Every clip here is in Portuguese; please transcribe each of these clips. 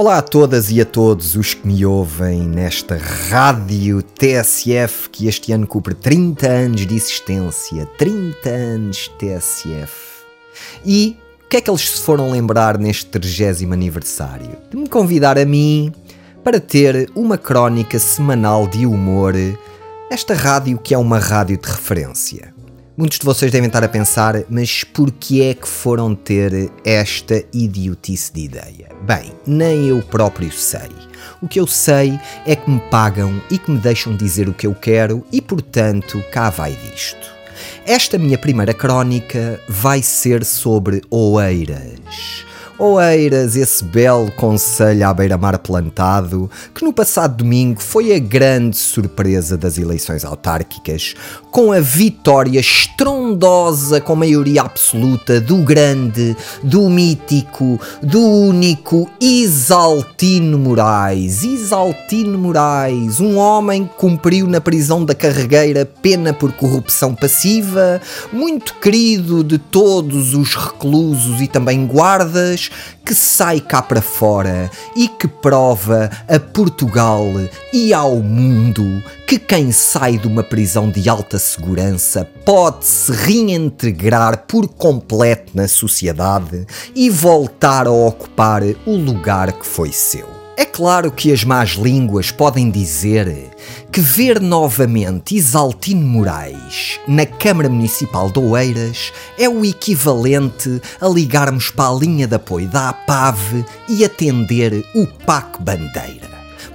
Olá a todas e a todos os que me ouvem nesta rádio TSF que este ano cumpre 30 anos de existência. 30 anos TSF. E o que é que eles se foram lembrar neste 30 aniversário? De me convidar a mim para ter uma crónica semanal de humor nesta rádio que é uma rádio de referência. Muitos de vocês devem estar a pensar, mas por que é que foram ter esta idiotice de ideia? Bem, nem eu próprio sei. O que eu sei é que me pagam e que me deixam dizer o que eu quero e, portanto, cá vai disto. Esta minha primeira crónica vai ser sobre oeiras. Oeiras, esse belo conselho à beira-mar plantado, que no passado domingo foi a grande surpresa das eleições autárquicas, com a vitória estrondosa com maioria absoluta do grande, do mítico, do único Isaltino Moraes. Isaltino Moraes, um homem que cumpriu na prisão da carregueira pena por corrupção passiva, muito querido de todos os reclusos e também guardas, que sai cá para fora e que prova a Portugal e ao mundo que quem sai de uma prisão de alta segurança pode se reintegrar por completo na sociedade e voltar a ocupar o lugar que foi seu. É claro que as más línguas podem dizer que ver novamente Isaltino Moraes na Câmara Municipal de Oeiras é o equivalente a ligarmos para a linha de apoio da APAV e atender o PAC Bandeira.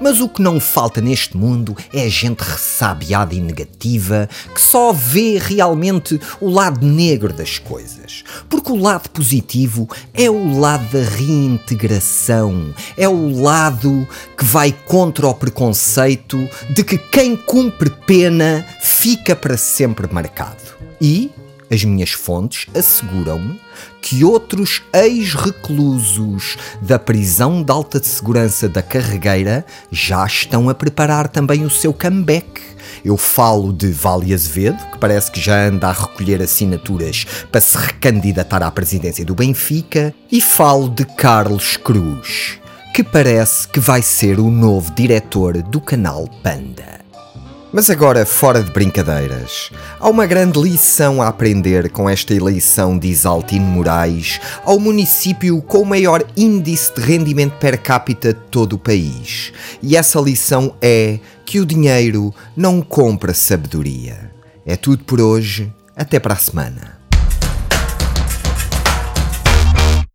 Mas o que não falta neste mundo é gente ressabiada e negativa que só vê realmente o lado negro das coisas. Porque o lado positivo é o lado da reintegração, é o lado que vai contra o preconceito de que quem cumpre pena fica para sempre marcado. E as minhas fontes asseguram-me que outros ex-reclusos da prisão de alta de segurança da Carregueira já estão a preparar também o seu comeback. Eu falo de Vale Azevedo, que parece que já anda a recolher assinaturas para se recandidatar à presidência do Benfica, e falo de Carlos Cruz, que parece que vai ser o novo diretor do canal Panda. Mas agora, fora de brincadeiras, há uma grande lição a aprender com esta eleição de Isaltino Moraes ao município com o maior índice de rendimento per capita de todo o país. E essa lição é que o dinheiro não compra sabedoria. É tudo por hoje, até para a semana.